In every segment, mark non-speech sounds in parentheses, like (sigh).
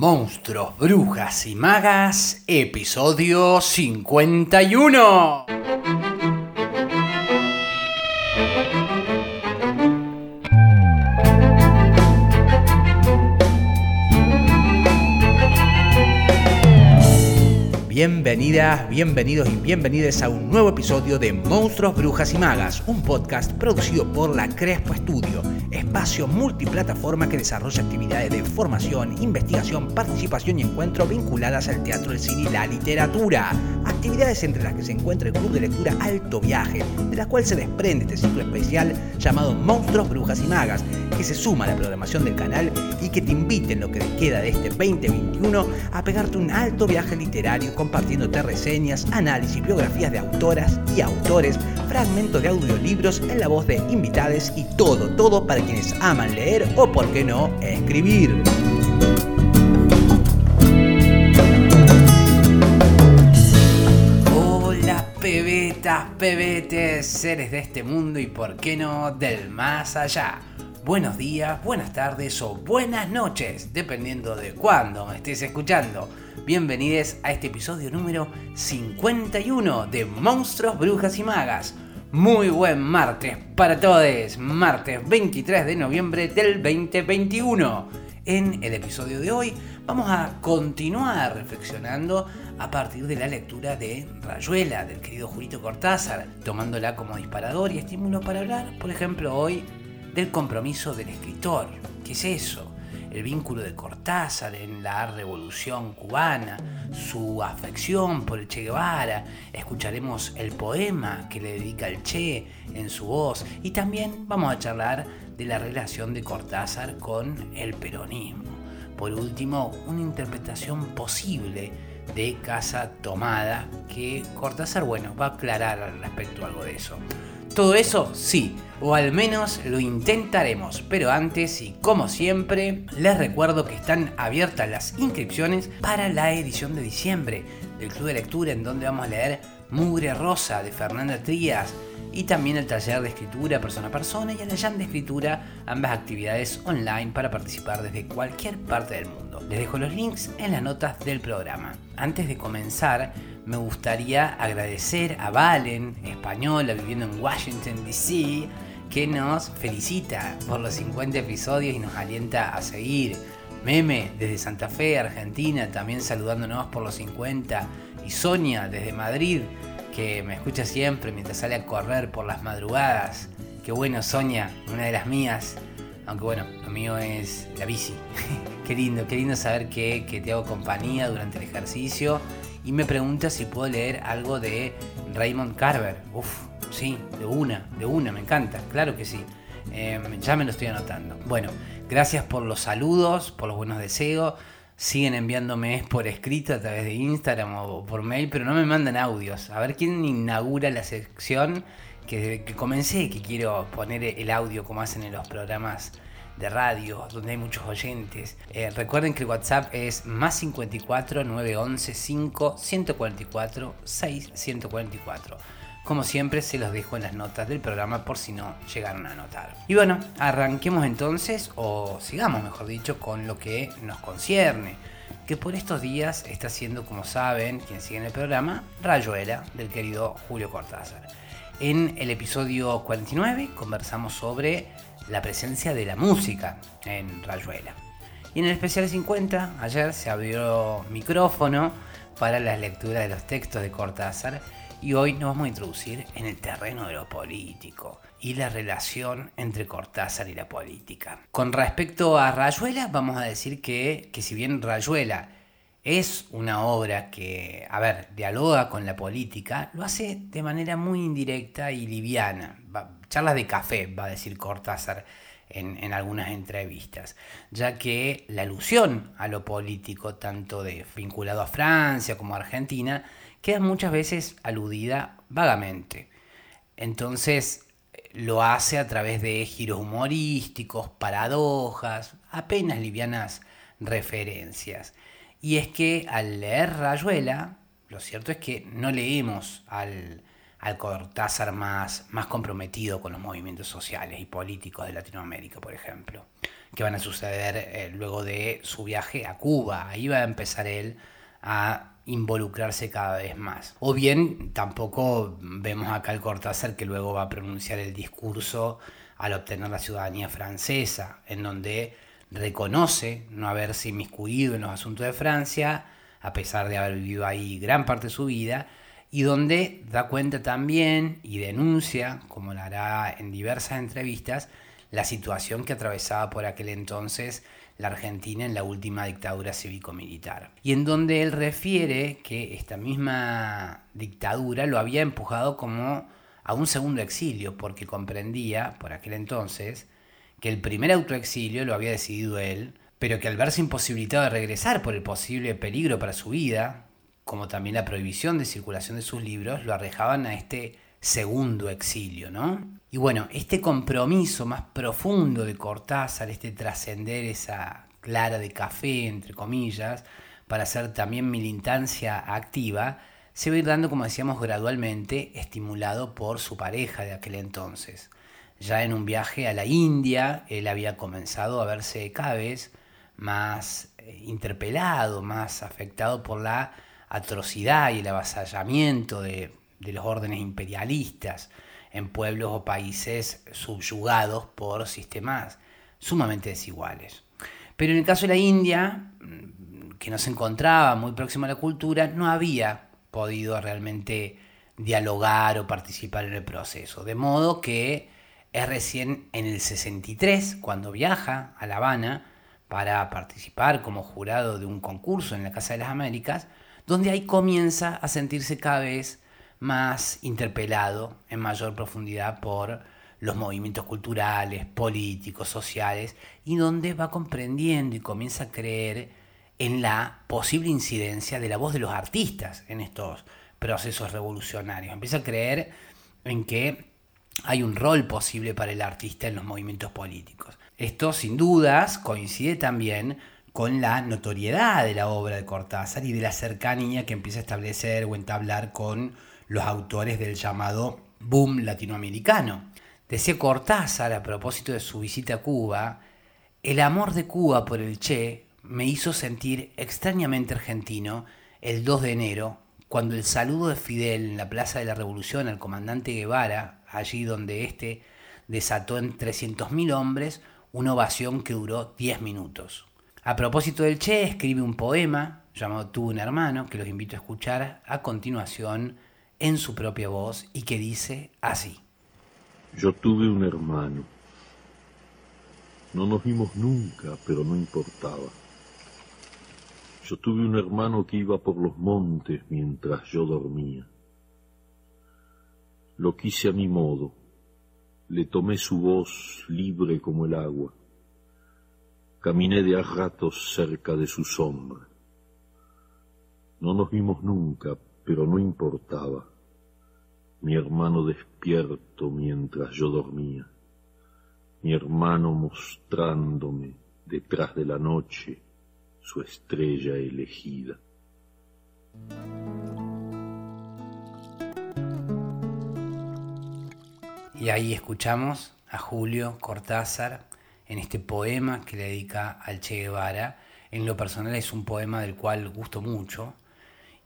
Monstruos, Brujas y Magas, episodio 51. Bienvenidas, bienvenidos y bienvenidas a un nuevo episodio de Monstruos, Brujas y Magas, un podcast producido por la Crespo Studio, espacio multiplataforma que desarrolla actividades de formación, investigación, participación y encuentro vinculadas al teatro, el cine y la literatura. Actividades entre las que se encuentra el club de lectura Alto Viaje, de la cual se desprende este ciclo especial llamado Monstruos, Brujas y Magas, que se suma a la programación del canal y que te invite en lo que te queda de este 2021 a pegarte un alto viaje literario compartiéndote reseñas, análisis, biografías de autoras y autores, fragmentos de audiolibros en la voz de invitades y todo, todo para quienes aman leer o, por qué no, escribir. Hola pebetas, pebetes, seres de este mundo y por qué no del más allá. Buenos días, buenas tardes o buenas noches, dependiendo de cuándo me estés escuchando. Bienvenidos a este episodio número 51 de Monstruos, Brujas y Magas. Muy buen martes para todos, martes 23 de noviembre del 2021. En el episodio de hoy vamos a continuar reflexionando a partir de la lectura de Rayuela del querido Julito Cortázar, tomándola como disparador y estímulo para hablar, por ejemplo, hoy del compromiso del escritor. ¿Qué es eso? El vínculo de Cortázar en la revolución cubana, su afección por el Che Guevara, escucharemos el poema que le dedica el Che en su voz y también vamos a charlar de la relación de Cortázar con el peronismo. Por último, una interpretación posible de Casa Tomada que Cortázar, bueno, va a aclarar al respecto algo de eso. Todo eso sí, o al menos lo intentaremos. Pero antes y como siempre, les recuerdo que están abiertas las inscripciones para la edición de diciembre del Club de Lectura en donde vamos a leer Mugre Rosa de Fernanda Trías y también el taller de escritura persona a persona y el jam de escritura, ambas actividades online para participar desde cualquier parte del mundo. Les dejo los links en las notas del programa. Antes de comenzar, me gustaría agradecer a Valen, española viviendo en Washington, D.C., que nos felicita por los 50 episodios y nos alienta a seguir. Meme desde Santa Fe, Argentina, también saludándonos por los 50. Y Sonia desde Madrid, que me escucha siempre mientras sale a correr por las madrugadas. Qué bueno, Sonia, una de las mías. Aunque bueno, lo mío es la bici. (laughs) qué lindo, qué lindo saber que, que te hago compañía durante el ejercicio y me pregunta si puedo leer algo de Raymond Carver. Uf, sí, de una, de una, me encanta, claro que sí. Em, ya me lo estoy anotando. Bueno, gracias por los saludos, por los buenos deseos. Siguen enviándome por escrito a través de Instagram o por mail, pero no me mandan audios. A ver quién inaugura la sección que, que comencé, que quiero poner el audio como hacen en los programas de radio, donde hay muchos oyentes. Eh, recuerden que el WhatsApp es más 54 911 5 144 6 144. Como siempre se los dejo en las notas del programa por si no llegaron a notar. Y bueno, arranquemos entonces, o sigamos mejor dicho, con lo que nos concierne. Que por estos días está siendo, como saben, quienes siguen el programa, Rayuela del querido Julio Cortázar. En el episodio 49 conversamos sobre la presencia de la música en Rayuela. Y en el especial 50, ayer se abrió micrófono para las lecturas de los textos de Cortázar y hoy nos vamos a introducir en el terreno de lo político y la relación entre Cortázar y la política. Con respecto a Rayuela, vamos a decir que, que si bien Rayuela es una obra que, a ver, dialoga con la política, lo hace de manera muy indirecta y liviana. Charlas de café, va a decir Cortázar en, algunas entrevistas, ya que la alusión a lo político, tanto de vinculado a Francia como a Argentina, queda muchas veces aludida vagamente. Entonces lo hace a través de giros humorísticos, paradojas, apenas livianas referencias. Y es que al leer Rayuela, lo cierto es que no leemos al, al Cortázar más, más comprometido con los movimientos sociales y políticos de Latinoamérica, por ejemplo, que van a suceder eh, luego de su viaje a Cuba. Ahí va a empezar él a involucrarse cada vez más. O bien tampoco vemos acá al Cortázar que luego va a pronunciar el discurso al obtener la ciudadanía francesa, en donde reconoce no haberse inmiscuido en los asuntos de Francia, a pesar de haber vivido ahí gran parte de su vida, y donde da cuenta también y denuncia, como lo hará en diversas entrevistas, la situación que atravesaba por aquel entonces la Argentina en la última dictadura cívico-militar. Y en donde él refiere que esta misma dictadura lo había empujado como a un segundo exilio, porque comprendía, por aquel entonces, que el primer autoexilio lo había decidido él, pero que al verse imposibilitado de regresar por el posible peligro para su vida, como también la prohibición de circulación de sus libros, lo arrejaban a este segundo exilio, ¿no? Y bueno, este compromiso más profundo de Cortázar, este trascender esa clara de café, entre comillas, para hacer también militancia activa, se va a ir dando, como decíamos, gradualmente, estimulado por su pareja de aquel entonces. Ya en un viaje a la India, él había comenzado a verse cada vez más eh, interpelado, más afectado por la atrocidad y el avasallamiento de, los órdenes imperialistas en pueblos o países subyugados por sistemas sumamente desiguales. Pero en el caso de la India, mm, que no se encontraba muy próximo a la cultura, no había podido realmente dialogar o participar en el proceso. De modo que es recién en el 63, cuando viaja a La Habana para participar como jurado de un concurso en la Casa de las Américas, donde ahí comienza a sentirse cada vez más interpelado en mayor profundidad por los movimientos culturales, políticos, sociales, y donde va comprendiendo y comienza a creer en la posible incidencia de la voz de los artistas en estos procesos revolucionarios. Empieza a creer en que hay un rol posible para el artista en los movimientos políticos. Esto sin dudas coincide también con la notoriedad de la obra de Cortázar y de la cercanía que empieza a establecer o entablar con los autores del llamado boom latinoamericano. Decía Cortázar a propósito de su visita a Cuba, el amor de Cuba por el Che me hizo sentir extrañamente argentino el 2 de enero, cuando el saludo de Fidel en la Plaza de la Revolución al comandante Guevara, allí donde éste desató en 300.000 hombres una ovación que duró 10 minutos. A propósito del Che, escribe un poema llamado Tuve un hermano, que los invito a escuchar a continuación en su propia voz y que dice así. Yo tuve un hermano. No nos vimos nunca, pero no importaba. Yo tuve un hermano que iba por los montes mientras yo dormía. Lo quise a mi modo. Le tomé su voz libre como el agua Caminé de a ratos cerca de su sombra. No nos vimos nunca, pero no importaba. Mi hermano despierto mientras yo dormía. Mi hermano mostrándome detrás de la noche su estrella elegida. Y ahí escuchamos a Julio Cortázar en este poema que le dedica al Che Guevara. En lo personal es un poema del cual gusto mucho.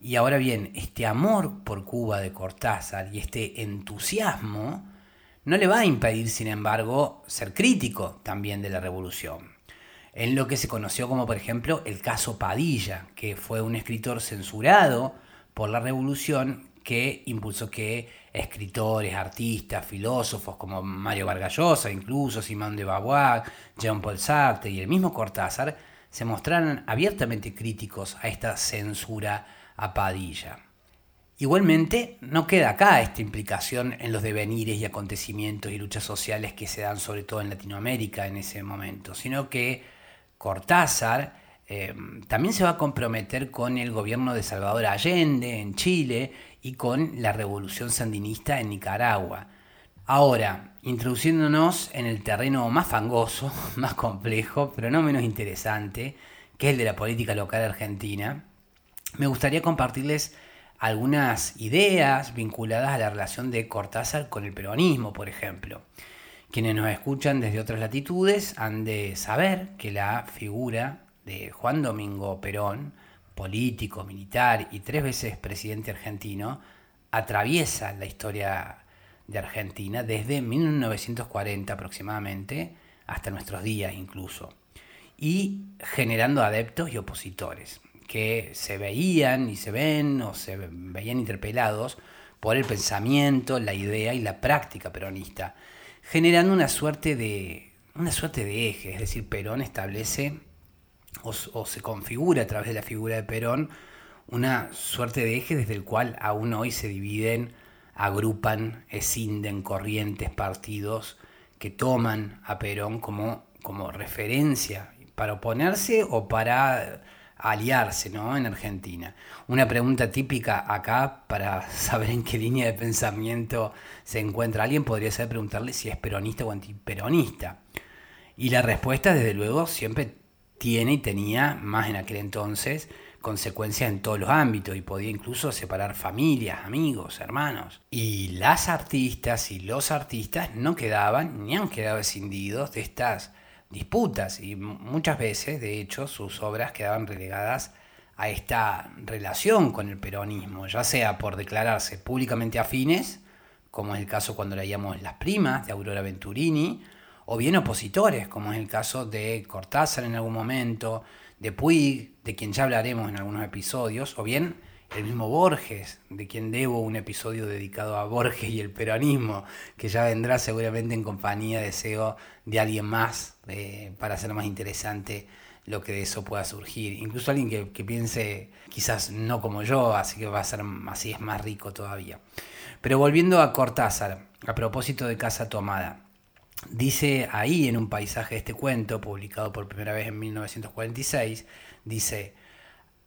Y ahora bien, este amor por Cuba de Cortázar y este entusiasmo no le va a impedir, sin embargo, ser crítico también de la revolución. En lo que se conoció como, por ejemplo, el caso Padilla, que fue un escritor censurado por la revolución que impulsó que escritores, artistas, filósofos como Mario Vargas Llosa, incluso Simón de Beauvoir, Jean-Paul Sartre y el mismo Cortázar se mostraran abiertamente críticos a esta censura a Padilla. Igualmente, no queda acá esta implicación en los devenires y acontecimientos y luchas sociales que se dan sobre todo en Latinoamérica en ese momento, sino que Cortázar eh, también se va a comprometer con el gobierno de Salvador Allende en Chile y con la revolución sandinista en Nicaragua. Ahora, introduciéndonos en el terreno más fangoso, (laughs) más complejo, pero no menos interesante, que es el de la política local argentina, me gustaría compartirles algunas ideas vinculadas a la relación de Cortázar con el peronismo, por ejemplo. Quienes nos escuchan desde otras latitudes han de saber que la figura de Juan Domingo Perón, político, militar y tres veces presidente argentino, atraviesa la historia de Argentina desde 1940 aproximadamente hasta nuestros días incluso, y generando adeptos y opositores que se veían y se ven o se veían interpelados por el pensamiento, la idea y la práctica peronista, generando una suerte de, una suerte de eje, es decir, Perón establece o, se configura a través de la figura de Perón una suerte de eje desde el cual aún hoy se dividen, agrupan, escinden corrientes, partidos que toman a Perón como, como referencia para oponerse o para aliarse ¿no? en Argentina. Una pregunta típica acá para (laughs) saber en qué línea de pensamiento se encuentra alguien podría ser preguntarle si es peronista o antiperonista. Y la respuesta, desde luego, siempre tiene y tenía, más en aquel entonces, consecuencias en todos los ámbitos y podía incluso separar familias, amigos, hermanos. Y las artistas y los artistas no quedaban ni han quedado escindidos de estas disputas y muchas veces, de hecho, sus obras quedaban relegadas a esta relación con el peronismo, ya sea por declararse públicamente afines, como es el caso cuando leíamos Las Primas de Aurora Venturini, o bien opositores, como es el caso de Cortázar en algún momento, de Puig, de quien ya hablaremos en algunos episodios, o bien el mismo Borges, de quien debo un episodio dedicado a Borges y el peronismo, que ya vendrá seguramente en compañía, deseo, de alguien más eh, para hacer más interesante lo que de eso pueda surgir. Incluso alguien que, que, piense quizás no como yo, así que va a ser así es más rico todavía. Pero volviendo a Cortázar, a propósito de Casa Tomada. Dice ahí en un paisaje de este cuento, publicado por primera vez en 1946, dice,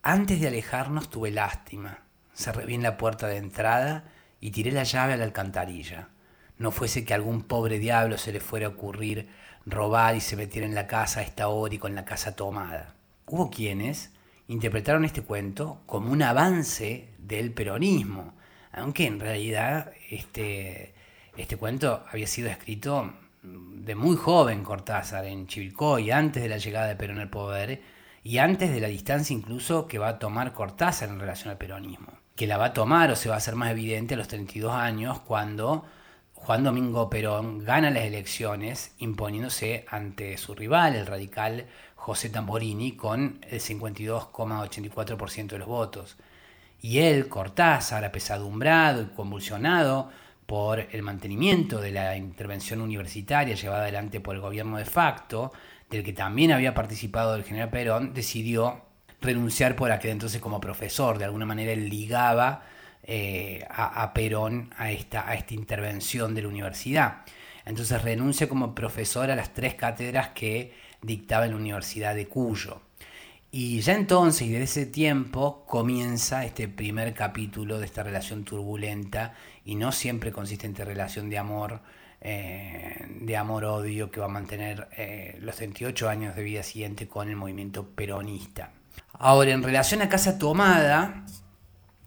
antes de alejarnos tuve lástima, cerré bien la puerta de entrada y tiré la llave a la alcantarilla. No fuese que algún pobre diablo se le fuera a ocurrir robar y se metiera en la casa a esta hora y con la casa tomada. Hubo quienes interpretaron este cuento como un avance del peronismo, aunque en realidad este, este cuento había sido escrito de muy joven Cortázar en Chivilcoy, antes de la llegada de Perón al poder y antes de la distancia incluso que va a tomar Cortázar en relación al peronismo. Que la va a tomar o se va a hacer más evidente a los 32 años cuando Juan Domingo Perón gana las elecciones imponiéndose ante su rival, el radical José Tamborini, con el 52,84% de los votos. Y él, Cortázar, apesadumbrado y convulsionado, por el mantenimiento de la intervención universitaria llevada adelante por el gobierno de facto, del que también había participado el general Perón, decidió renunciar por aquel entonces como profesor. De alguna manera él ligaba eh, a, Perón a esta, a esta intervención de la universidad. Entonces renuncia como profesor a las tres cátedras que dictaba en la Universidad de Cuyo. Y ya entonces, y desde ese tiempo, comienza este primer capítulo de esta relación turbulenta y no siempre consistente relación de amor, eh, de amor-odio que va a mantener eh, los 38 años de vida siguiente con el movimiento peronista. Ahora, en relación a Casa Tomada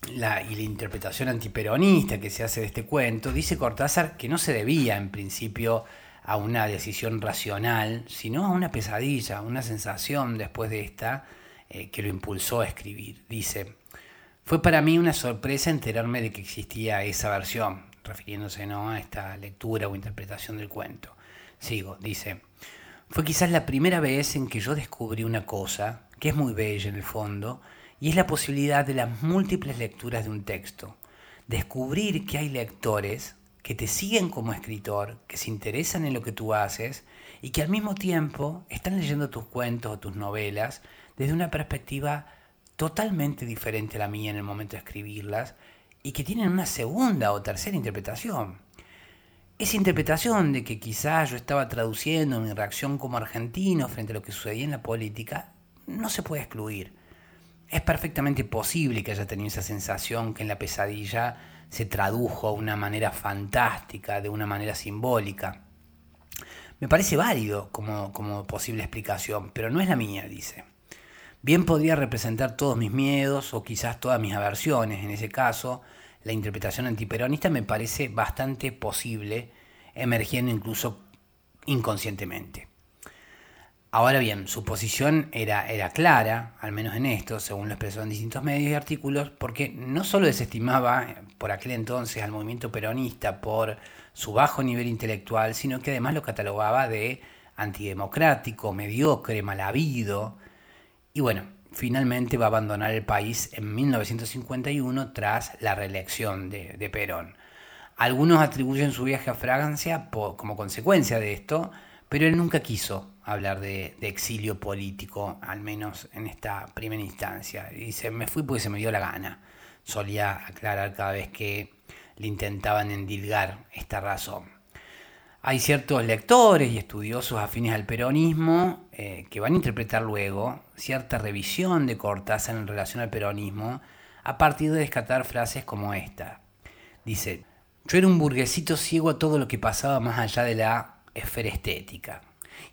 y la interpretación antiperonista que se hace de este cuento, dice Cortázar que no se debía en principio a una decisión racional, sino a una pesadilla, una sensación después de esta eh, que lo impulsó a escribir. Dice, fue para mí una sorpresa enterarme de que existía esa versión, refiriéndose ¿no? a esta lectura o interpretación del cuento. Sigo, dice, fue quizás la primera vez en que yo descubrí una cosa, que es muy bella en el fondo, y es la posibilidad de las múltiples lecturas de un texto. Descubrir que hay lectores que te siguen como escritor, que se interesan en lo que tú haces y que al mismo tiempo están leyendo tus cuentos o tus novelas desde una perspectiva totalmente diferente a la mía en el momento de escribirlas y que tienen una segunda o tercera interpretación. Esa interpretación de que quizás yo estaba traduciendo mi reacción como argentino frente a lo que sucedía en la política no se puede excluir. Es perfectamente posible que haya tenido esa sensación que en la pesadilla se tradujo de una manera fantástica, de una manera simbólica. Me parece válido como, como posible explicación, pero no es la mía, dice. bien podría representar todos mis miedos o quizás todas mis aversiones. En ese caso, la interpretación antiperonista me parece bastante posible, emergiendo incluso inconscientemente. Ahora bien, su posición era, era clara, al menos en esto, según lo expresó en distintos medios y artículos, porque no solo desestimaba por aquel entonces al movimiento peronista por su bajo nivel intelectual, sino que además lo catalogaba de antidemocrático, mediocre, mal habido. Y bueno, finalmente va a abandonar el país en 1951 tras la reelección de, Perón. Algunos atribuyen su viaje a Francia como consecuencia de esto, pero él nunca quiso hablar de, exilio político, al menos en esta primera instancia. Dice, me fui porque se me dio la gana. Solía aclarar cada vez que le intentaban endilgar esta razón. Hay ciertos lectores y estudiosos afines al peronismo eh, que van a interpretar luego cierta revisión de Cortázar en relación al peronismo a partir de descatar frases como esta. Dice, yo era un burguesito ciego a todo lo que pasaba más allá de la esfera estética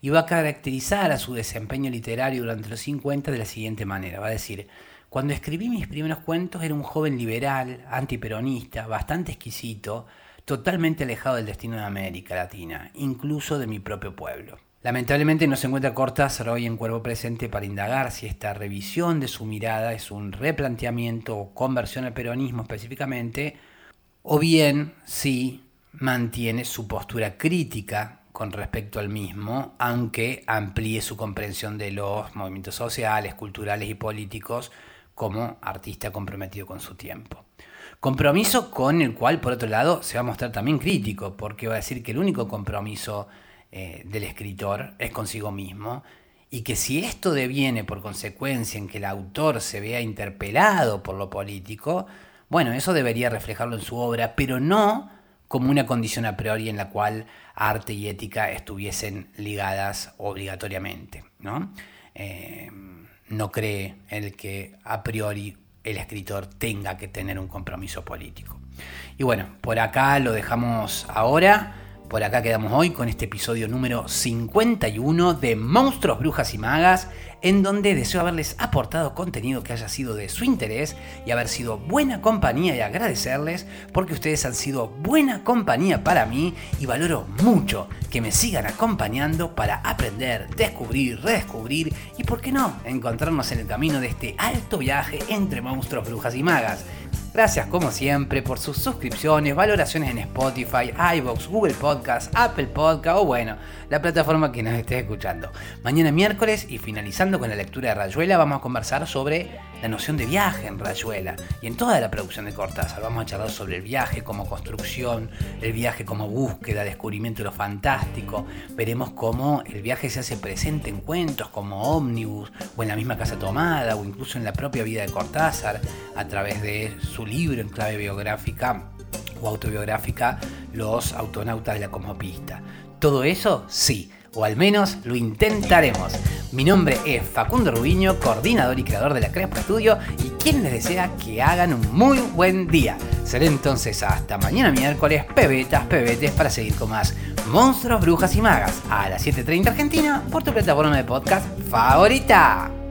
y va a caracterizar a su desempeño literario durante los 50 de la siguiente manera. Va a decir, cuando escribí mis primeros cuentos era un joven liberal, antiperonista, bastante exquisito, totalmente alejado del destino de América Latina, incluso de mi propio pueblo. Lamentablemente no se encuentra Cortázar hoy en cuerpo presente para indagar si esta revisión de su mirada es un replanteamiento o conversión al peronismo específicamente, o bien si mantiene su postura crítica con respecto al mismo, aunque amplíe su comprensión de los movimientos sociales, culturales y políticos como artista comprometido con su tiempo. Compromiso con el cual, por otro lado, se va a mostrar también crítico, porque va a decir que el único compromiso eh, del escritor es consigo mismo, y que si esto deviene por consecuencia en que el autor se vea interpelado por lo político, bueno, eso debería reflejarlo en su obra, pero no como una condición a priori en la cual arte y ética estuviesen ligadas obligatoriamente. ¿no? Eh, no cree el que a priori el escritor tenga que tener un compromiso político. Y bueno, por acá lo dejamos ahora. Por acá quedamos hoy con este episodio número 51 de Monstruos, Brujas y Magas, en donde deseo haberles aportado contenido que haya sido de su interés y haber sido buena compañía y agradecerles porque ustedes han sido buena compañía para mí y valoro mucho que me sigan acompañando para aprender, descubrir, redescubrir y, por qué no, encontrarnos en el camino de este alto viaje entre monstruos, brujas y magas. Gracias como siempre por sus suscripciones, valoraciones en Spotify, iVoox, Google Podcast, Apple Podcast o bueno, la plataforma que nos esté escuchando. Mañana miércoles y finalizando con la lectura de Rayuela vamos a conversar sobre la noción de viaje en Rayuela y en toda la producción de Cortázar. Vamos a charlar sobre el viaje como construcción, el viaje como búsqueda, descubrimiento de lo fantástico. Veremos cómo el viaje se hace presente en cuentos como ómnibus o en la misma casa tomada o incluso en la propia vida de Cortázar a través de su libro en clave biográfica o autobiográfica Los autonautas de la cosmopista. ¿Todo eso? Sí, o al menos lo intentaremos. Mi nombre es Facundo Rubiño, coordinador y creador de la Crespa Studio y quien les desea que hagan un muy buen día. Seré entonces hasta mañana miércoles, pebetas, pebetes, para seguir con más Monstruos, Brujas y Magas a las 7.30 Argentina por tu plataforma de podcast favorita.